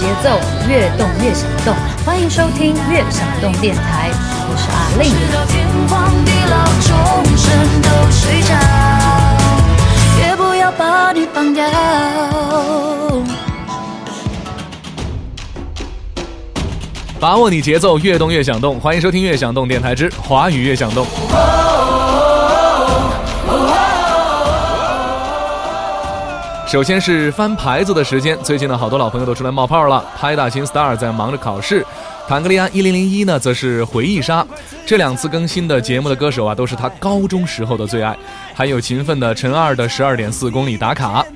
节奏，越动越想动。欢迎收听《越想动电台》，我是阿令。也不要把你放掉。把握你节奏，越动越想动。欢迎收听《越想动电台之华语越想动》。首先是翻牌子的时间，最近呢，好多老朋友都出来冒泡了。拍大星 star 在忙着考试，坦格利安一零零一呢，则是回忆杀。这两次更新的节目的歌手啊，都是他高中时候的最爱。还有勤奋的陈二的十二点四公里打卡，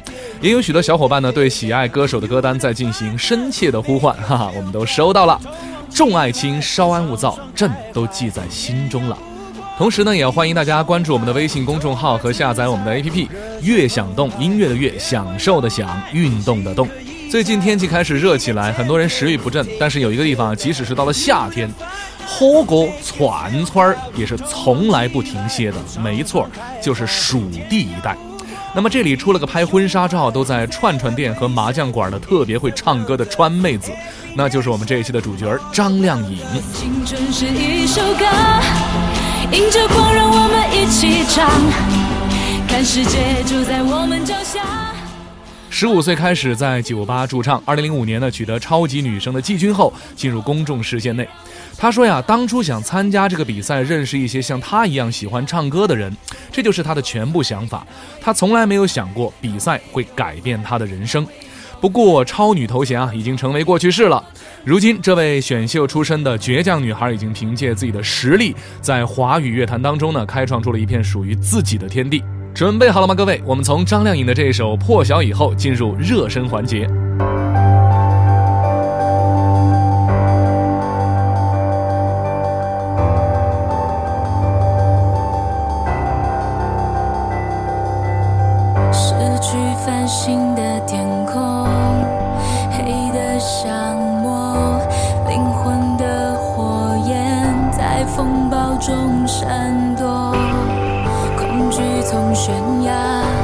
也有许多小伙伴呢，对喜爱歌手的歌单在进行深切的呼唤，哈哈，我们都收到了。众爱卿，稍安勿躁，朕都记在心中了。同时呢，也欢迎大家关注我们的微信公众号和下载我们的 APP。悦享动，音乐的悦，享受的享，运动的动。最近天气开始热起来，很多人食欲不振。但是有一个地方，即使是到了夏天，火锅串串儿也是从来不停歇的。没错，就是蜀地一带。那么这里出了个拍婚纱照都在串串店和麻将馆的特别会唱歌的川妹子，那就是我们这一期的主角张靓颖。青春是一首歌。迎着光，让我们一起唱，看世界就在我们脚下。十五岁开始在酒吧驻唱，二零零五年呢取得超级女声的季军后，进入公众视线内。他说呀，当初想参加这个比赛，认识一些像他一样喜欢唱歌的人，这就是他的全部想法。他从来没有想过比赛会改变他的人生。不过，超女头衔啊，已经成为过去式了。如今，这位选秀出身的倔强女孩，已经凭借自己的实力，在华语乐坛当中呢，开创出了一片属于自己的天地。准备好了吗，各位？我们从张靓颖的这一首《破晓》以后，进入热身环节。中闪躲恐惧从悬崖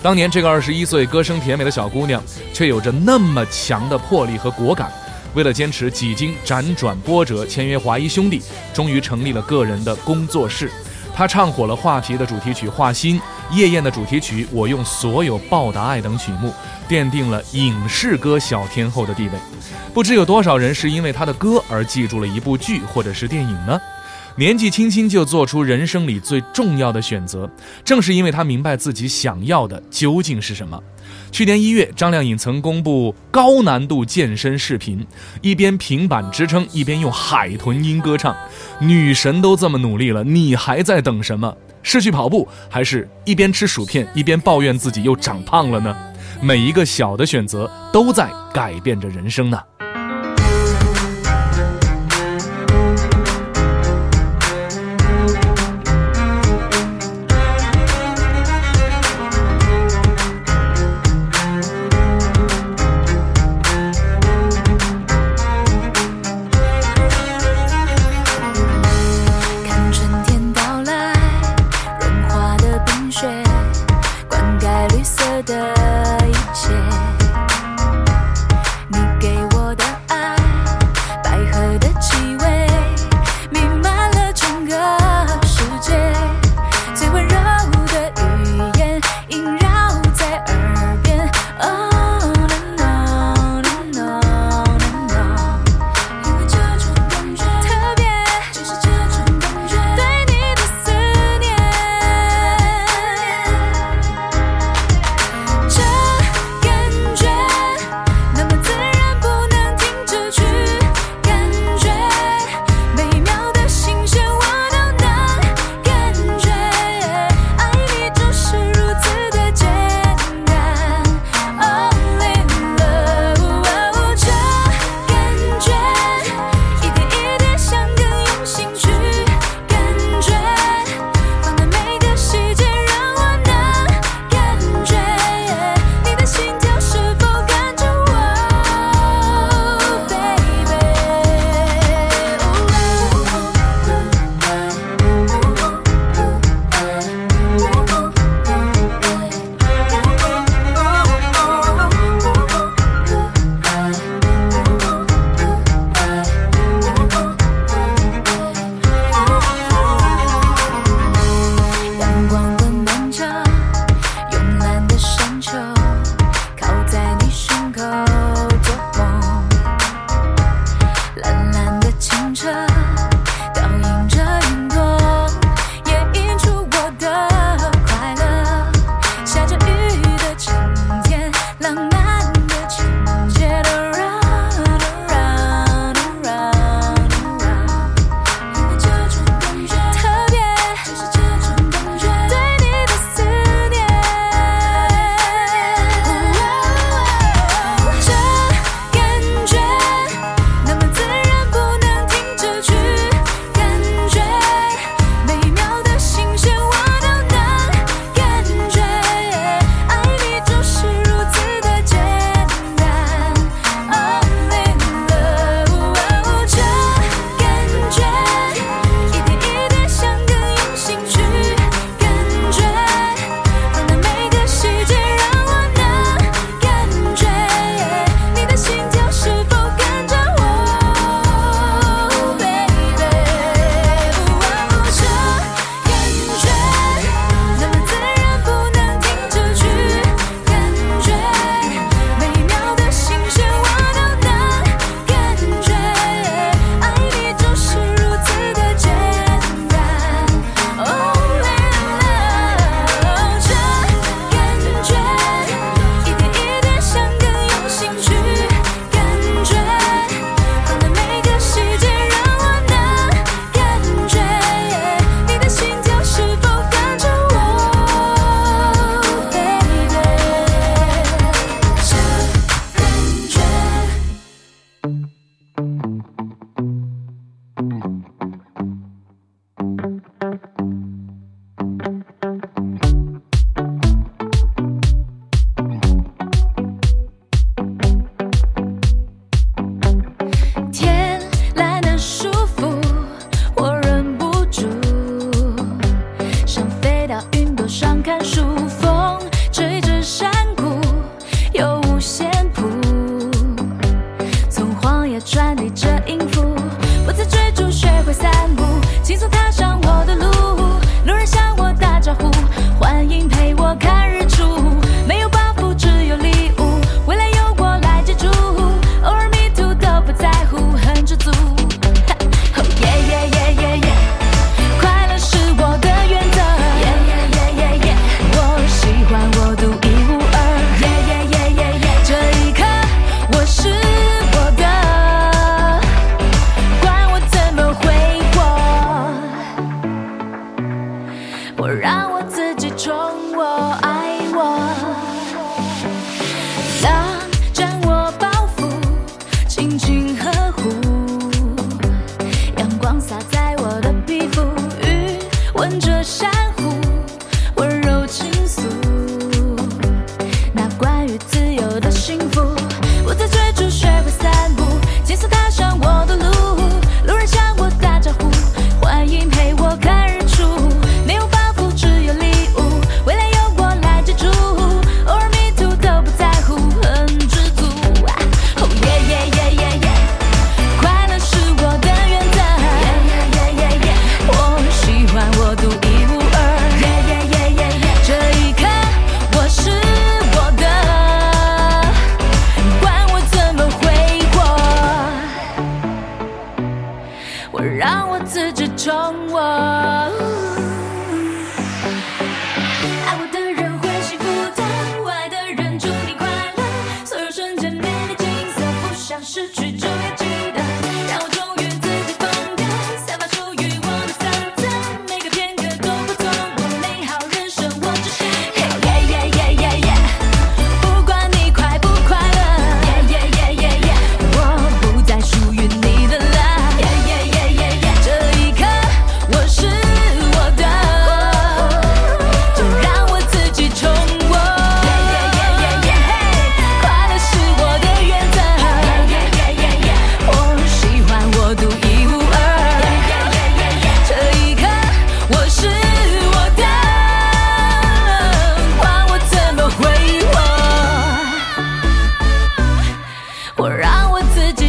当年这个二十一岁、歌声甜美的小姑娘，却有着那么强的魄力和果敢。为了坚持，几经辗转波折，签约华谊兄弟，终于成立了个人的工作室。她唱火了《画皮》的主题曲《画心》，《夜宴》的主题曲《我用所有报答爱》等曲目，奠定了影视歌小天后的地位。不知有多少人是因为她的歌而记住了一部剧或者是电影呢？年纪轻轻就做出人生里最重要的选择，正是因为他明白自己想要的究竟是什么。去年一月，张靓颖曾公布高难度健身视频，一边平板支撑，一边用海豚音歌唱。女神都这么努力了，你还在等什么？是去跑步，还是一边吃薯片一边抱怨自己又长胖了呢？每一个小的选择，都在改变着人生呢。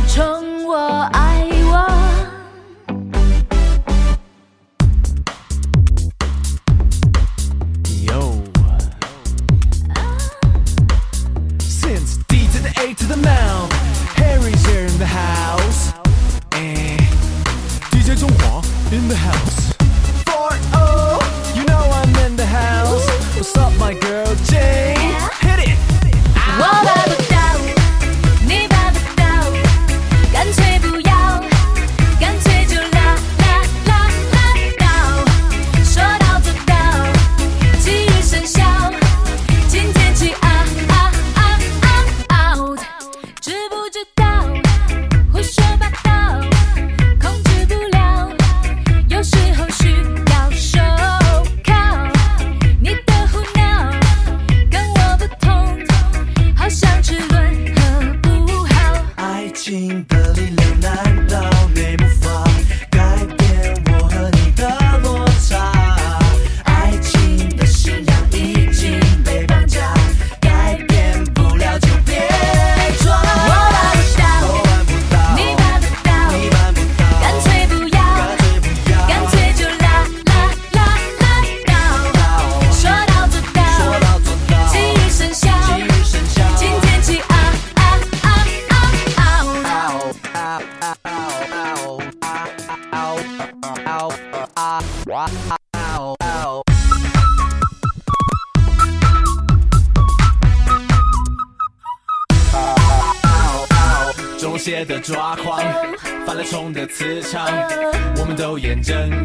宠我爱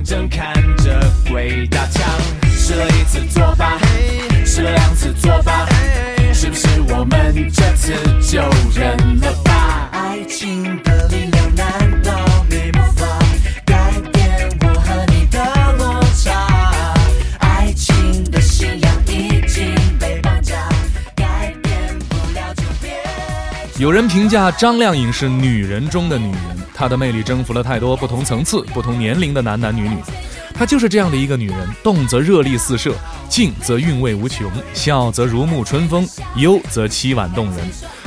睁开有人评价张靓颖是女人中的女人，她的魅力征服了太多不同层次、不同年龄的男男女女。她就是这样的一个女人，动则热力四射，静则韵味无穷，笑则如沐春风，忧则凄婉动人。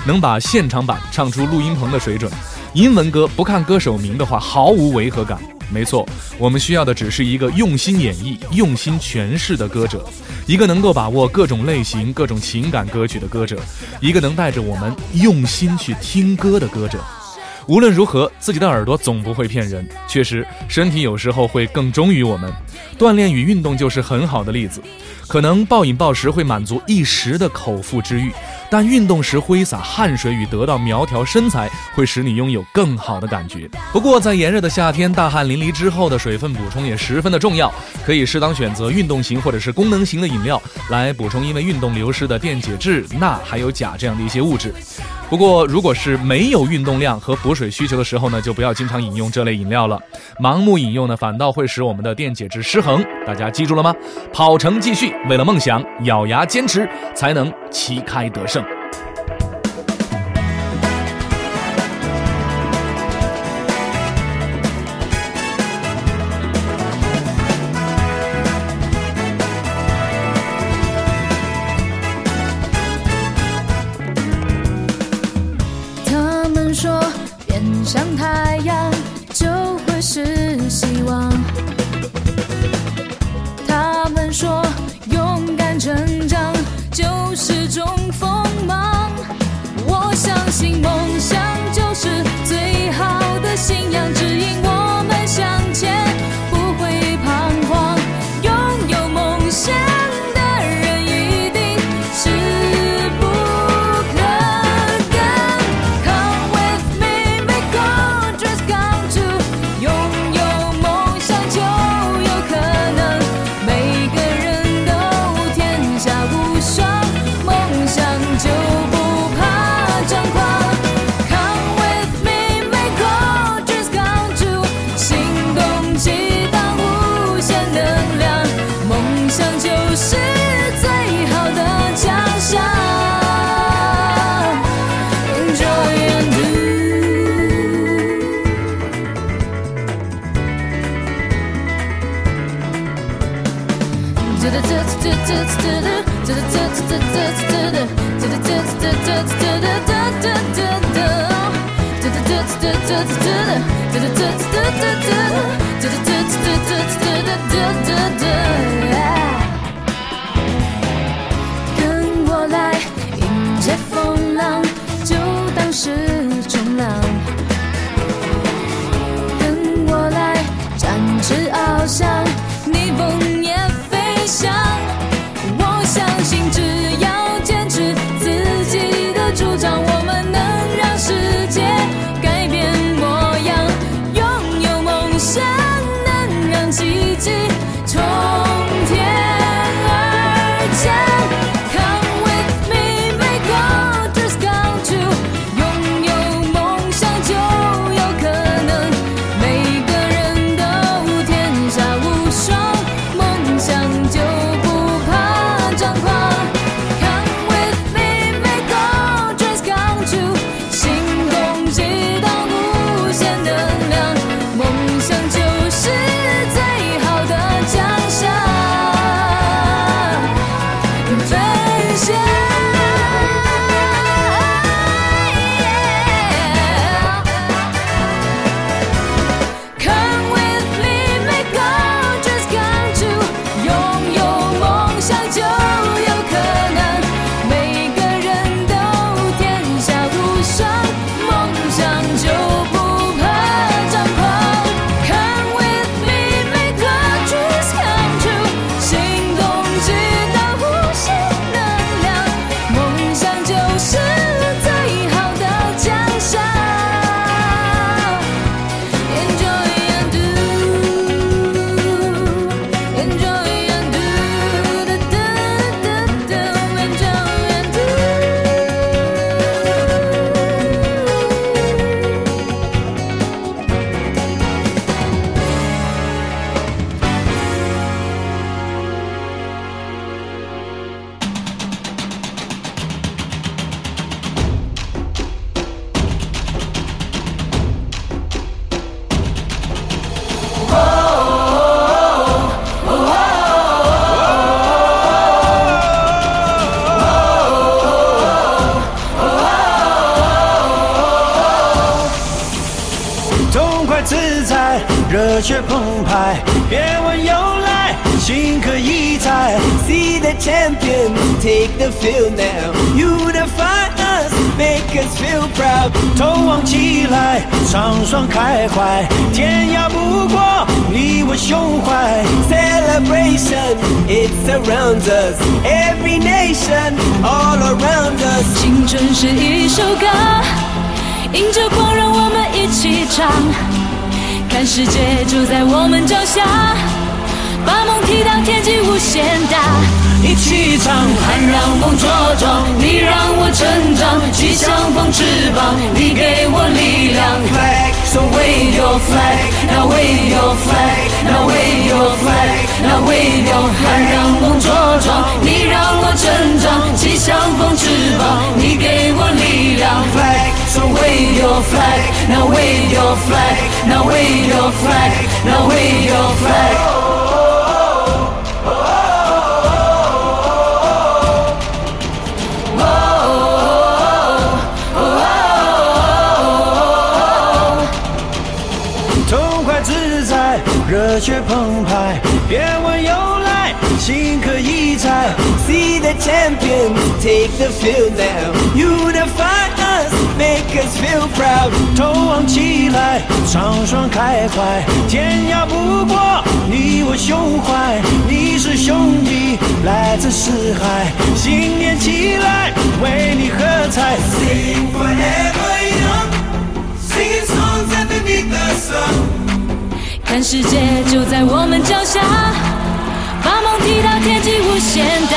能把现场版唱出录音棚的水准，英文歌不看歌手名的话毫无违和感。没错，我们需要的只是一个用心演绎、用心诠释的歌者，一个能够把握各种类型、各种情感歌曲的歌者，一个能带着我们用心去听歌的歌者。无论如何，自己的耳朵总不会骗人。确实，身体有时候会更忠于我们。锻炼与运动就是很好的例子。可能暴饮暴食会满足一时的口腹之欲，但运动时挥洒汗水与得到苗条身材，会使你拥有更好的感觉。不过，在炎热的夏天，大汗淋漓之后的水分补充也十分的重要，可以适当选择运动型或者是功能型的饮料来补充因为运动流失的电解质、钠还有钾这样的一些物质。不过，如果是没有运动量和补水需求的时候呢，就不要经常饮用这类饮料了。盲目饮用呢，反倒会使我们的电解质失衡。大家记住了吗？跑程继续，为了梦想，咬牙坚持，才能旗开得胜。他像，风翅膀，你给我力量。flag, So wave your flag, now wave your flag, now wave your flag, now wave your flag。盼让梦茁壮，你让我成长，气象风翅膀，你给我力量。flag, So wave your flag, now wave your flag, now wave your flag, now wave your flag. The champion, take the field now. Unify us, make us feel proud. 头昂起来，畅爽开怀，天涯不过你我胸怀。你是兄弟，来自四海，新年起来，为你喝彩。Sing forever young. Singing songs underneath the sun. 看世界就在我们脚下，把梦踢到天际无限大。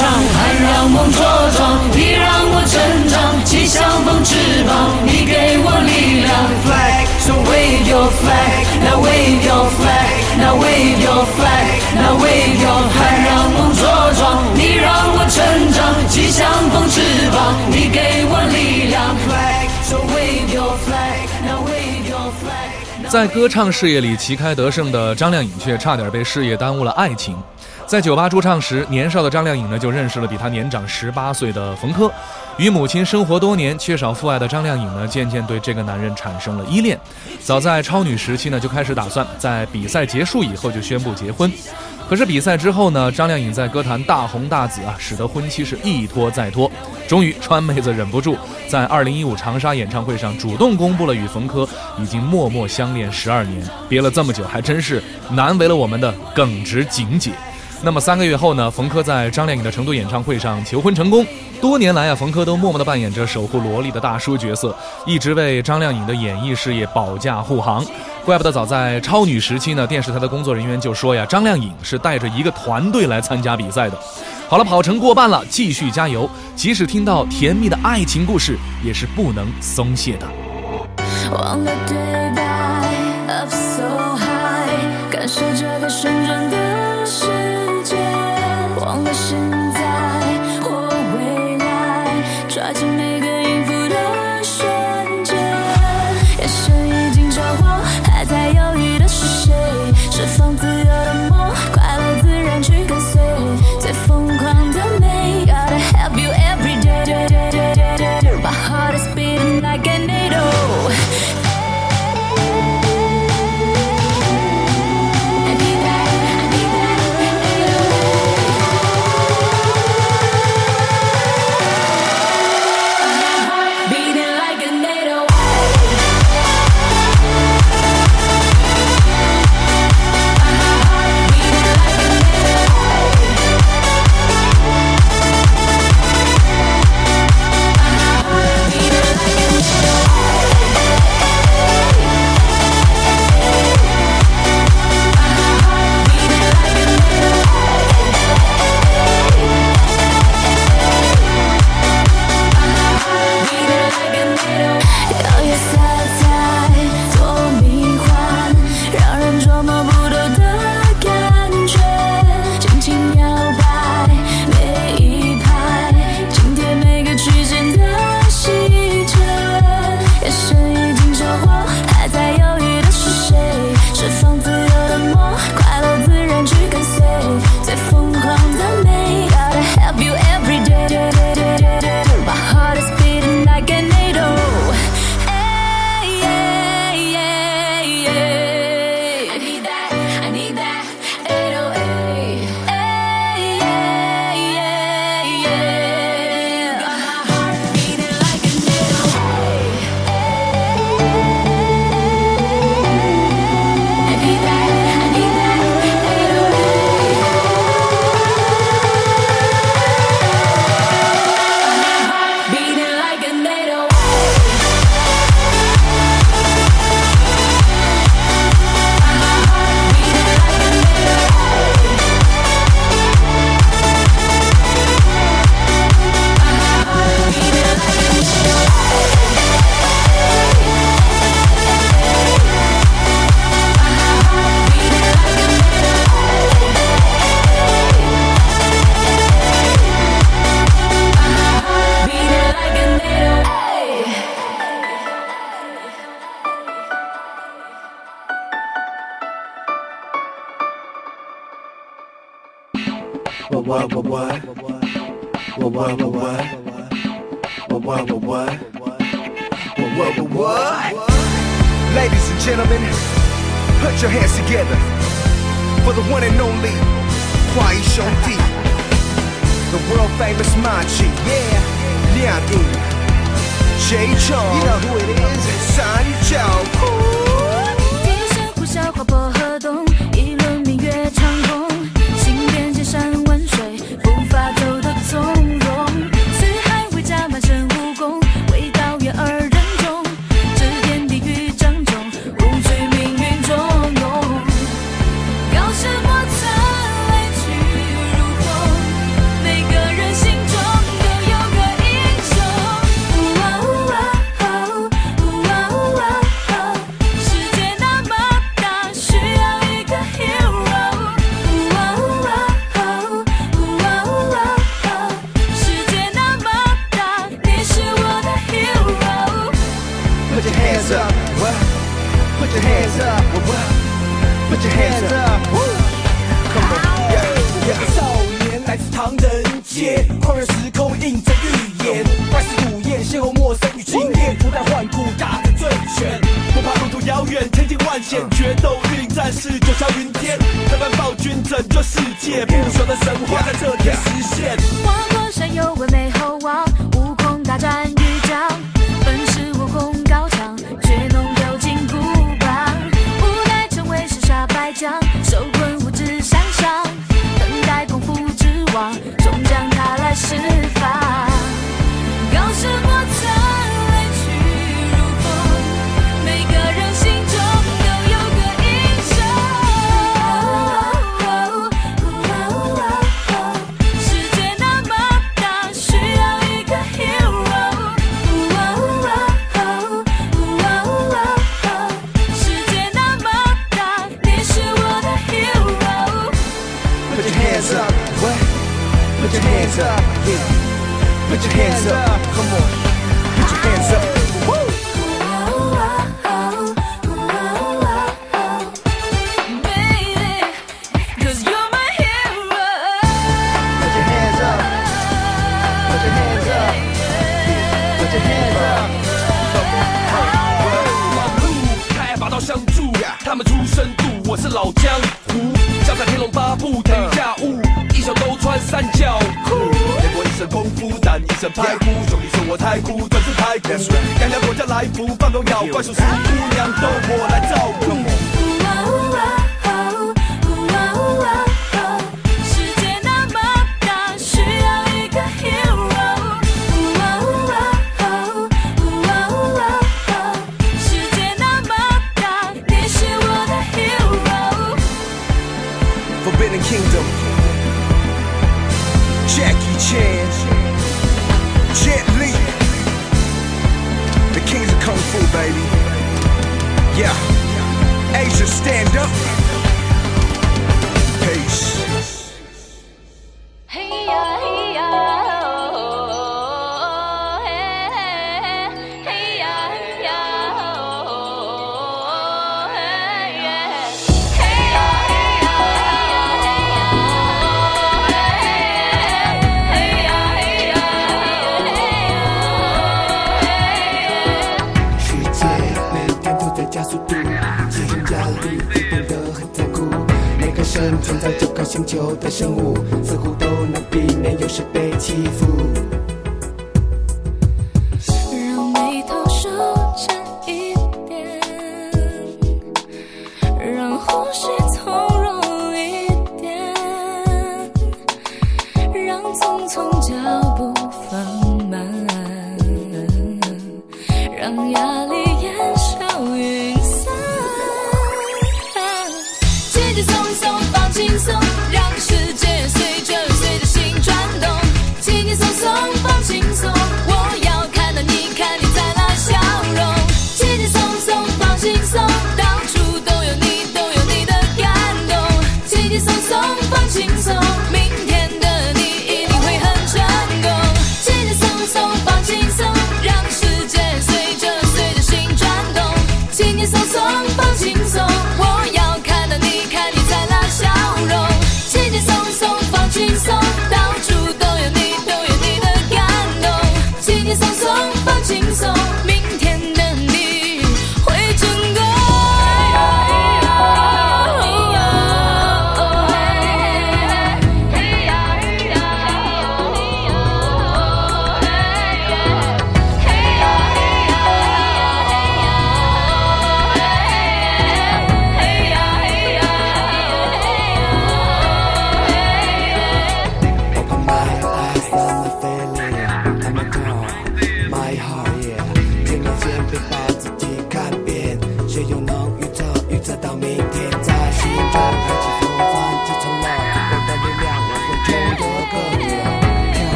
一起唱，盼让梦茁壮，你让我成长，气象风翅膀，你给我力量。flag, So wave your flag, now wave your flag, now wave your flag, now wave your flag。盼让梦茁壮，你让我成长，气象风翅膀，你给我力量。flag. So wave your flag, now wave your flag. 在歌唱事业里旗开得胜的张靓颖，却差点被事业耽误了爱情。在酒吧驻唱时，年少的张靓颖呢就认识了比她年长十八岁的冯轲。与母亲生活多年、缺少父爱的张靓颖呢，渐渐对这个男人产生了依恋。早在超女时期呢，就开始打算在比赛结束以后就宣布结婚。可是比赛之后呢，张靓颖在歌坛大红大紫啊，使得婚期是一拖再拖。终于，川妹子忍不住在2015长沙演唱会上主动公布了与冯轲已经默默相恋十二年，憋了这么久，还真是难为了我们的耿直景姐。那么三个月后呢，冯轲在张靓颖的成都演唱会上求婚成功。多年来啊，冯轲都默默地扮演着守护萝莉的大叔角色，一直为张靓颖的演艺事业保驾护航。怪不得早在超女时期呢，电视台的工作人员就说呀，张靓颖是带着一个团队来参加比赛的。好了，跑程过半了，继续加油！即使听到甜蜜的爱情故事，也是不能松懈的。对白 so high，感受这个旋转的，是想拍哭，兄弟说我太酷，粉丝太骨。想要国家来福，放狗咬怪兽，姑娘都我来照顾。stand up. 存在这颗星球的生物似乎都能避免有时被欺负。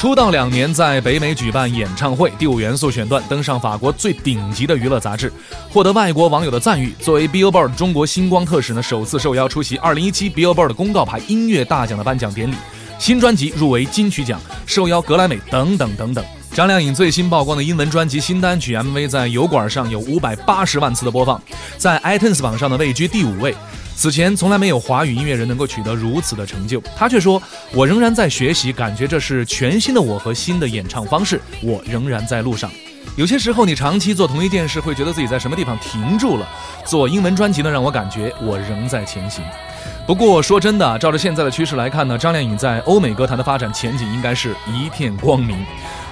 出道两年，在北美举办演唱会，第五元素选段登上法国最顶级的娱乐杂志，获得外国网友的赞誉。作为 Billboard 中国星光特使呢，首次受邀出席2017 Billboard 公告牌音乐大奖的颁奖典礼。新专辑入围金曲奖，受邀格莱美等等等等。张靓颖最新曝光的英文专辑新单曲 MV 在油管上有五百八十万次的播放，在 iTunes 榜上呢位居第五位。此前从来没有华语音乐人能够取得如此的成就。他却说：“我仍然在学习，感觉这是全新的我和新的演唱方式，我仍然在路上。”有些时候，你长期做同一件事，会觉得自己在什么地方停住了。做英文专辑呢，让我感觉我仍在前行。不过说真的，照着现在的趋势来看呢，张靓颖在欧美歌坛的发展前景应该是一片光明。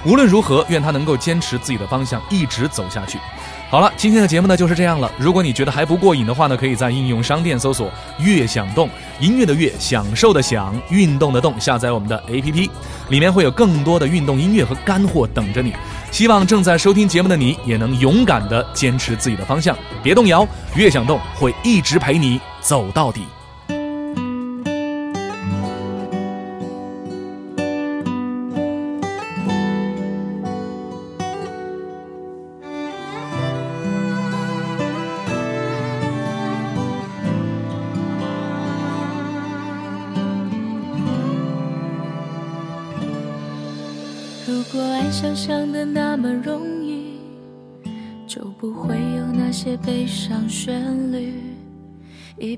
无论如何，愿她能够坚持自己的方向，一直走下去。好了，今天的节目呢就是这样了。如果你觉得还不过瘾的话呢，可以在应用商店搜索“悦享动”，音乐的悦，享受的享，运动的动，下载我们的 APP，里面会有更多的运动音乐和干货等着你。希望正在收听节目的你也能勇敢地坚持自己的方向，别动摇，悦享动会一直陪你走到底。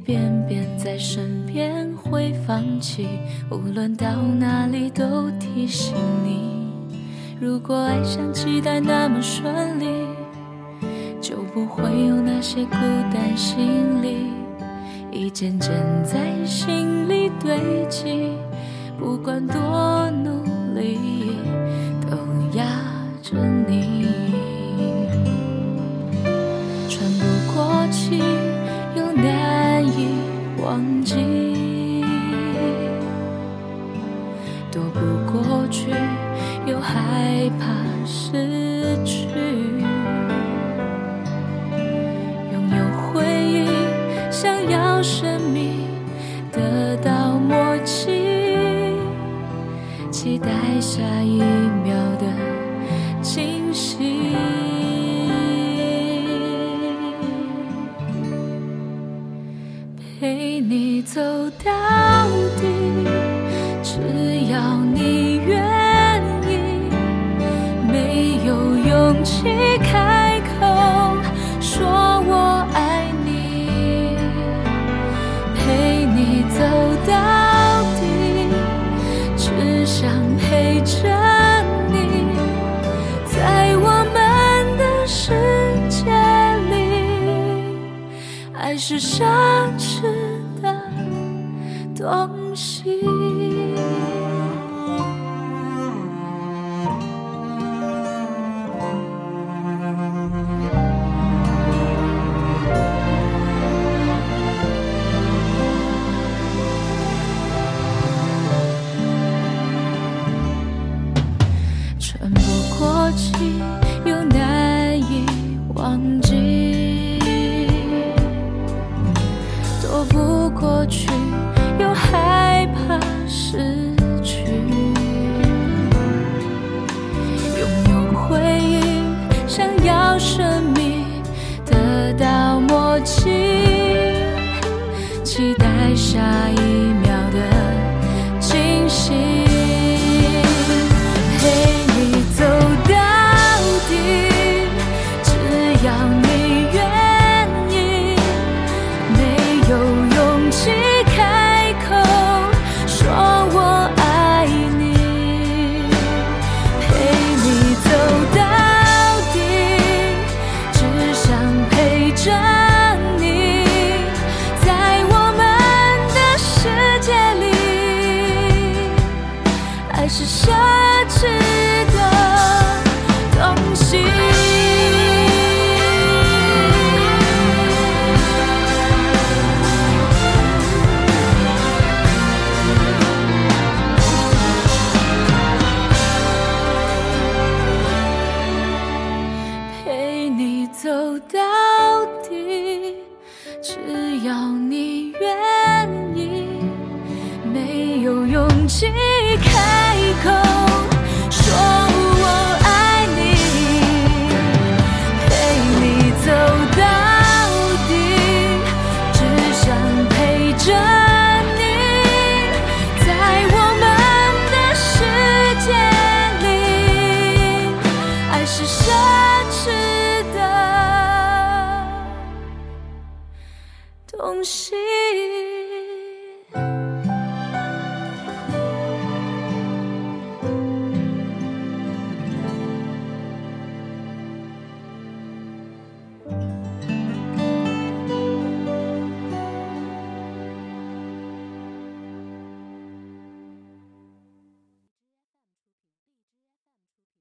一遍遍在身边会放弃，无论到哪里都提醒你。如果爱像期待那么顺利，就不会有那些孤单心理，一件件在心里堆积，不管多努力。都压着你，害怕。